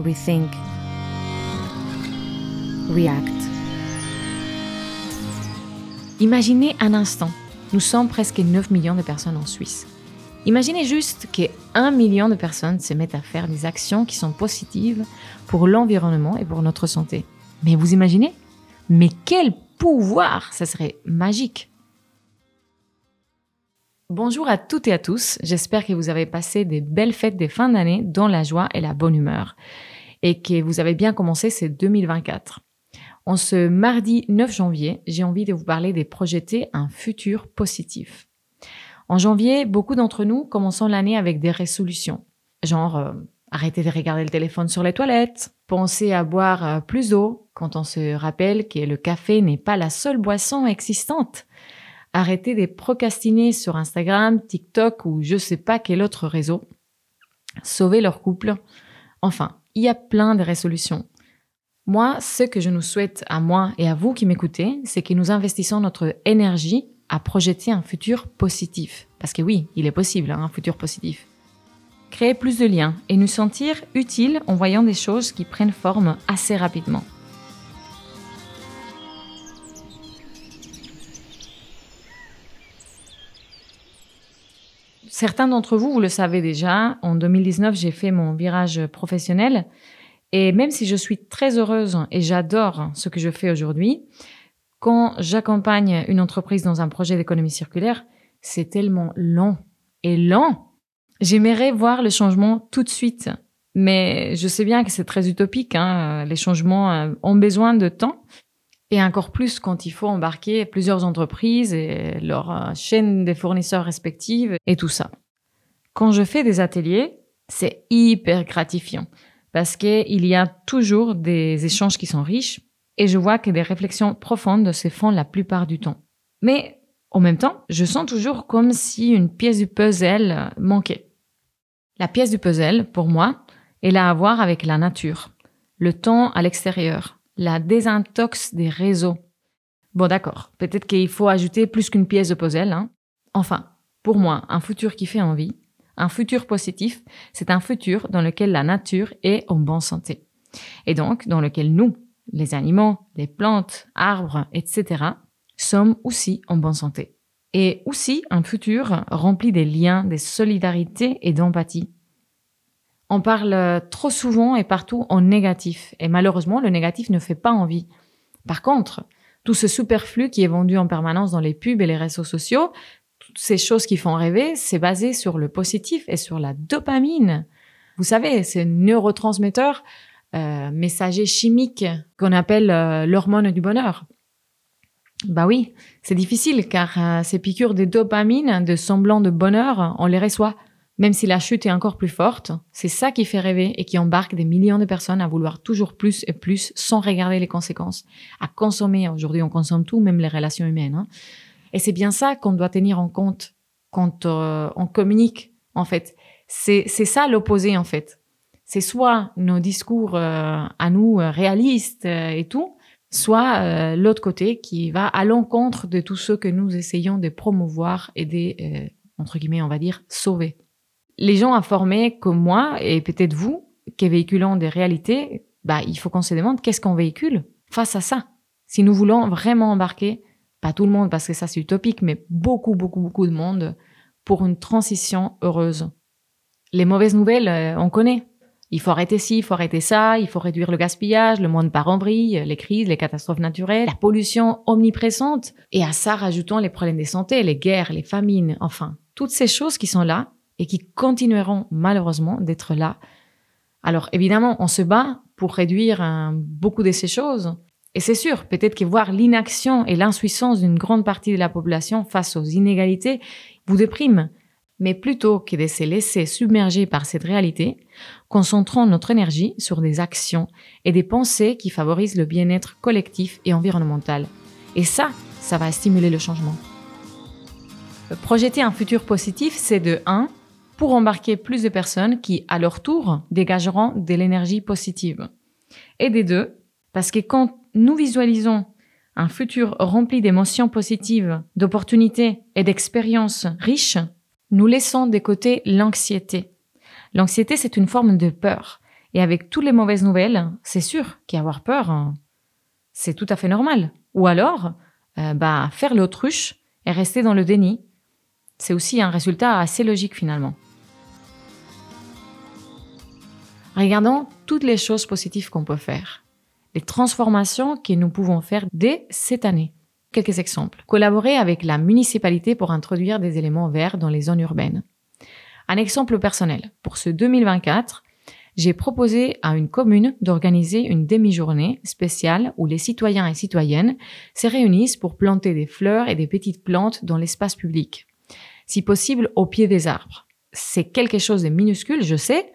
rethink, react. Imaginez un instant, nous sommes presque 9 millions de personnes en Suisse. Imaginez juste que 1 million de personnes se mettent à faire des actions qui sont positives pour l'environnement et pour notre santé. Mais vous imaginez? Mais quel pouvoir Ça serait magique. Bonjour à toutes et à tous, j'espère que vous avez passé des belles fêtes des fins d'année dans la joie et la bonne humeur et que vous avez bien commencé ce 2024. En ce mardi 9 janvier, j'ai envie de vous parler des projeter un futur positif. En janvier, beaucoup d'entre nous commençons l'année avec des résolutions, genre euh, arrêter de regarder le téléphone sur les toilettes, penser à boire euh, plus d'eau quand on se rappelle que le café n'est pas la seule boisson existante, arrêter de procrastiner sur Instagram, TikTok ou je sais pas quel autre réseau, sauver leur couple. Enfin, il y a plein de résolutions. Moi, ce que je nous souhaite à moi et à vous qui m'écoutez, c'est que nous investissons notre énergie à projeter un futur positif. Parce que oui, il est possible, hein, un futur positif. Créer plus de liens et nous sentir utiles en voyant des choses qui prennent forme assez rapidement. Certains d'entre vous, vous le savez déjà, en 2019, j'ai fait mon virage professionnel. Et même si je suis très heureuse et j'adore ce que je fais aujourd'hui, quand j'accompagne une entreprise dans un projet d'économie circulaire, c'est tellement lent et lent. J'aimerais voir le changement tout de suite, mais je sais bien que c'est très utopique. Hein. Les changements euh, ont besoin de temps. Et encore plus quand il faut embarquer plusieurs entreprises et leur euh, chaîne des fournisseurs respectives et tout ça. Quand je fais des ateliers, c'est hyper gratifiant parce qu'il y a toujours des échanges qui sont riches et je vois que des réflexions profondes se font la plupart du temps. Mais en même temps, je sens toujours comme si une pièce du puzzle manquait. La pièce du puzzle, pour moi, elle a à voir avec la nature, le temps à l'extérieur, la désintox des réseaux. Bon d'accord, peut-être qu'il faut ajouter plus qu'une pièce de puzzle. Hein. Enfin, pour moi, un futur qui fait envie, un futur positif, c'est un futur dans lequel la nature est en bonne santé. Et donc dans lequel nous, les animaux, les plantes, arbres, etc., sommes aussi en bonne santé. Et aussi un futur rempli des liens, des solidarités et d'empathie. On parle trop souvent et partout en négatif, et malheureusement le négatif ne fait pas envie. Par contre, tout ce superflu qui est vendu en permanence dans les pubs et les réseaux sociaux, toutes ces choses qui font rêver, c'est basé sur le positif et sur la dopamine. Vous savez, c'est neurotransmetteur euh, messager chimique qu'on appelle euh, l'hormone du bonheur. Bah oui, c'est difficile car euh, ces piqûres de dopamine, de semblant de bonheur, on les reçoit. Même si la chute est encore plus forte, c'est ça qui fait rêver et qui embarque des millions de personnes à vouloir toujours plus et plus sans regarder les conséquences, à consommer. Aujourd'hui, on consomme tout, même les relations humaines. Hein. Et c'est bien ça qu'on doit tenir en compte quand euh, on communique, en fait. C'est, ça l'opposé, en fait. C'est soit nos discours euh, à nous euh, réalistes et tout, soit l'autre côté qui va à l'encontre de tout ce que nous essayons de promouvoir et de, entre guillemets, on va dire, sauver. Les gens informés comme moi, et peut-être vous, qui véhiculons des réalités, bah, il faut qu'on se demande qu'est-ce qu'on véhicule face à ça. Si nous voulons vraiment embarquer pas tout le monde parce que ça c'est utopique, mais beaucoup, beaucoup, beaucoup de monde pour une transition heureuse. Les mauvaises nouvelles, euh, on connaît. Il faut arrêter ci, il faut arrêter ça, il faut réduire le gaspillage, le monde par en brille, les crises, les catastrophes naturelles, la pollution omniprésente. Et à ça, rajoutons les problèmes de santé, les guerres, les famines, enfin, toutes ces choses qui sont là et qui continueront malheureusement d'être là. Alors évidemment, on se bat pour réduire beaucoup de ces choses, et c'est sûr, peut-être que voir l'inaction et l'insuffisance d'une grande partie de la population face aux inégalités vous déprime. Mais plutôt que de se laisser submerger par cette réalité, concentrons notre énergie sur des actions et des pensées qui favorisent le bien-être collectif et environnemental. Et ça, ça va stimuler le changement. Projeter un futur positif, c'est de 1 pour embarquer plus de personnes qui, à leur tour, dégageront de l'énergie positive. Et des deux, parce que quand nous visualisons un futur rempli d'émotions positives, d'opportunités et d'expériences riches, nous laissons de côté l'anxiété. L'anxiété, c'est une forme de peur. Et avec toutes les mauvaises nouvelles, c'est sûr qu'avoir peur, hein, c'est tout à fait normal. Ou alors, euh, bah, faire l'autruche et rester dans le déni. C'est aussi un résultat assez logique finalement. Regardons toutes les choses positives qu'on peut faire, les transformations que nous pouvons faire dès cette année. Quelques exemples. Collaborer avec la municipalité pour introduire des éléments verts dans les zones urbaines. Un exemple personnel. Pour ce 2024, j'ai proposé à une commune d'organiser une demi-journée spéciale où les citoyens et citoyennes se réunissent pour planter des fleurs et des petites plantes dans l'espace public. Si possible, au pied des arbres. C'est quelque chose de minuscule, je sais,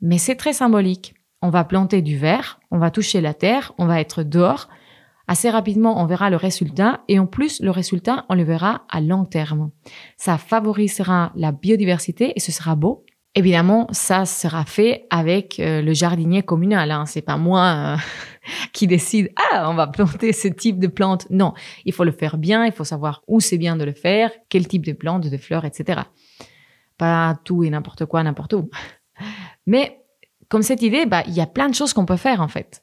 mais c'est très symbolique. On va planter du verre, on va toucher la terre, on va être dehors. Assez rapidement, on verra le résultat et en plus, le résultat, on le verra à long terme. Ça favorisera la biodiversité et ce sera beau Évidemment, ça sera fait avec euh, le jardinier communal. Hein. C'est pas moi euh, qui décide ah on va planter ce type de plante. Non, il faut le faire bien. Il faut savoir où c'est bien de le faire, quel type de plante, de fleurs, etc. Pas tout et n'importe quoi n'importe où. Mais comme cette idée, bah il y a plein de choses qu'on peut faire en fait.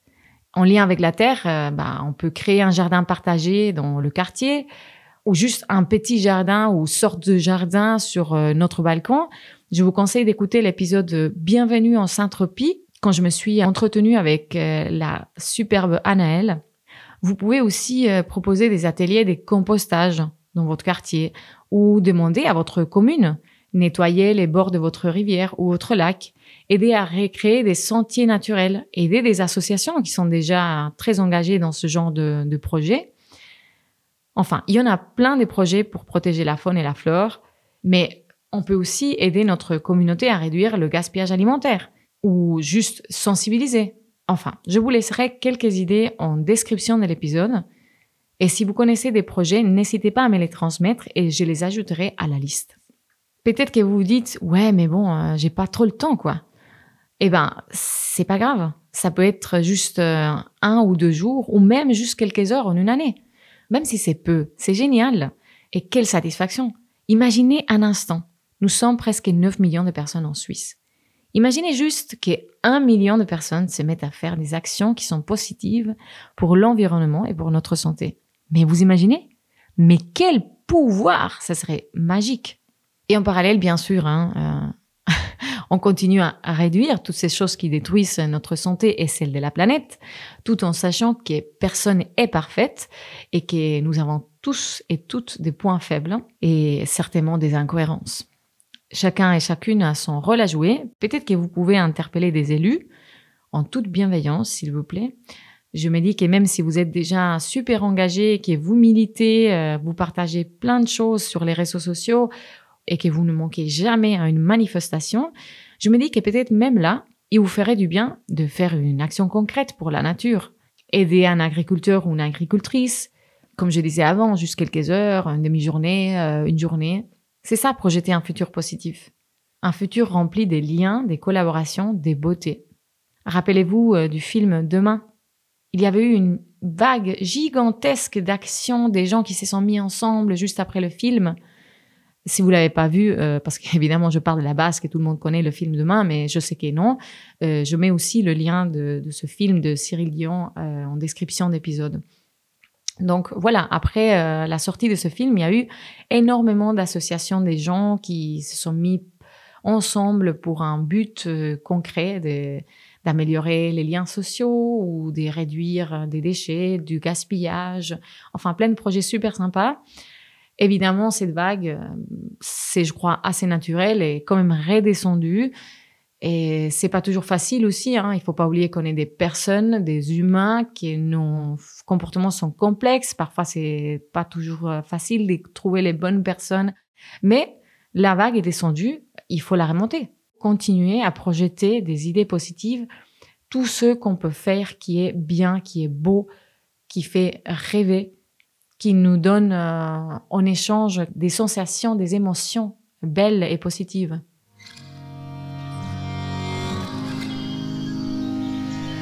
En lien avec la terre, euh, bah on peut créer un jardin partagé dans le quartier ou juste un petit jardin ou sorte de jardin sur notre balcon je vous conseille d'écouter l'épisode Bienvenue en Saint-Tropez quand je me suis entretenue avec euh, la superbe Anaëlle. Vous pouvez aussi euh, proposer des ateliers de compostage dans votre quartier ou demander à votre commune nettoyer les bords de votre rivière ou votre lac, aider à recréer des sentiers naturels, aider des associations qui sont déjà très engagées dans ce genre de, de projet. Enfin, il y en a plein de projets pour protéger la faune et la flore, mais on peut aussi aider notre communauté à réduire le gaspillage alimentaire ou juste sensibiliser. Enfin, je vous laisserai quelques idées en description de l'épisode. Et si vous connaissez des projets, n'hésitez pas à me les transmettre et je les ajouterai à la liste. Peut-être que vous vous dites, ouais, mais bon, euh, j'ai pas trop le temps, quoi. Eh ben, c'est pas grave. Ça peut être juste euh, un ou deux jours ou même juste quelques heures en une année. Même si c'est peu, c'est génial. Et quelle satisfaction. Imaginez un instant nous sommes presque 9 millions de personnes en Suisse. Imaginez juste que 1 million de personnes se mettent à faire des actions qui sont positives pour l'environnement et pour notre santé. Mais vous imaginez? Mais quel pouvoir Ça serait magique. Et en parallèle, bien sûr, hein, euh, on continue à, réduire toutes ces choses qui détruisent notre santé et celle de la planète, tout en sachant que personne est parfaite et que nous avons tous et toutes des points faibles et certainement des incohérences. Chacun et chacune a son rôle à jouer. Peut-être que vous pouvez interpeller des élus en toute bienveillance, s'il vous plaît. Je me dis que même si vous êtes déjà super engagé, que vous militez, euh, vous partagez plein de choses sur les réseaux sociaux et que vous ne manquez jamais à une manifestation, je me dis que peut-être même là, il vous ferait du bien de faire une action concrète pour la nature. Aider un agriculteur ou une agricultrice, comme je disais avant, juste quelques heures, une demi-journée, euh, une journée. C'est ça, projeter un futur positif. Un futur rempli des liens, des collaborations, des beautés. Rappelez-vous euh, du film Demain. Il y avait eu une vague gigantesque d'actions des gens qui se sont mis ensemble juste après le film. Si vous l'avez pas vu, euh, parce qu'évidemment je parle de la base que tout le monde connaît le film Demain, mais je sais que non. Euh, je mets aussi le lien de, ce film de Cyril Dion en description d'épisode. Donc voilà, après euh, la sortie de ce film, il y a eu énormément d'associations des gens qui se sont mis ensemble pour un but euh, concret d'améliorer les liens sociaux ou de réduire des déchets, du gaspillage, enfin plein de projets super sympas. Évidemment, cette vague, euh, c'est, je crois, assez naturel et quand même redescendue. Et c'est pas toujours facile aussi. Hein. Il faut pas oublier qu'on est des personnes, des humains, qui nos comportements sont complexes. Parfois, c'est pas toujours euh, facile de trouver les bonnes personnes. Mais la vague est descendue. Il faut la remonter. Continuer à projeter des idées positives. Tout ce qu'on peut faire qui est bien, qui est beau, qui fait rêver, qui nous donne euh, en échange des sensations, des émotions belles et positives.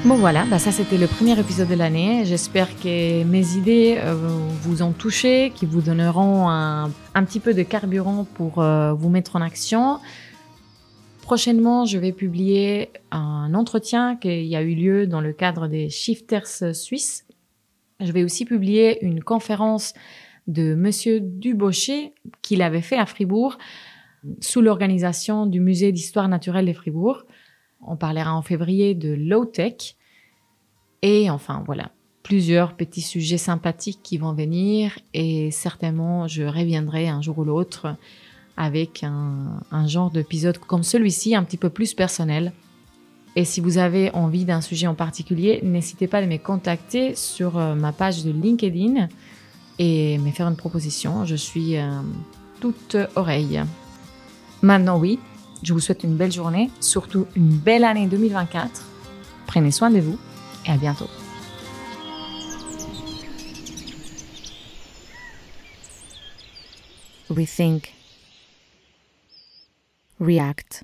Bon voilà, bah ça c'était le premier épisode de l'année. J'espère que mes idées euh, vous ont touché, qui vous donneront un, petit peu de carburant pour euh, vous mettre en action. Prochainement, je vais publier un entretien qui a eu lieu dans le cadre des Shifters suisses. Je vais aussi publier une conférence de Monsieur Dubochet qu'il avait fait à Fribourg sous l'organisation du Musée d'histoire naturelle de Fribourg. On parlera en février de low tech et enfin voilà plusieurs petits sujets sympathiques qui vont venir et certainement je reviendrai un jour ou l'autre avec un, un genre d'épisode comme celui-ci, un petit peu plus personnel. Et si vous avez envie d'un sujet en particulier, n'hésitez pas à me contacter sur euh, ma page de LinkedIn et me faire une proposition. Je suis euh, toute oreille. Maintenant, oui, je vous souhaite une belle journée, surtout une belle année 2024. Prenez soin de vous et à bientôt. We think react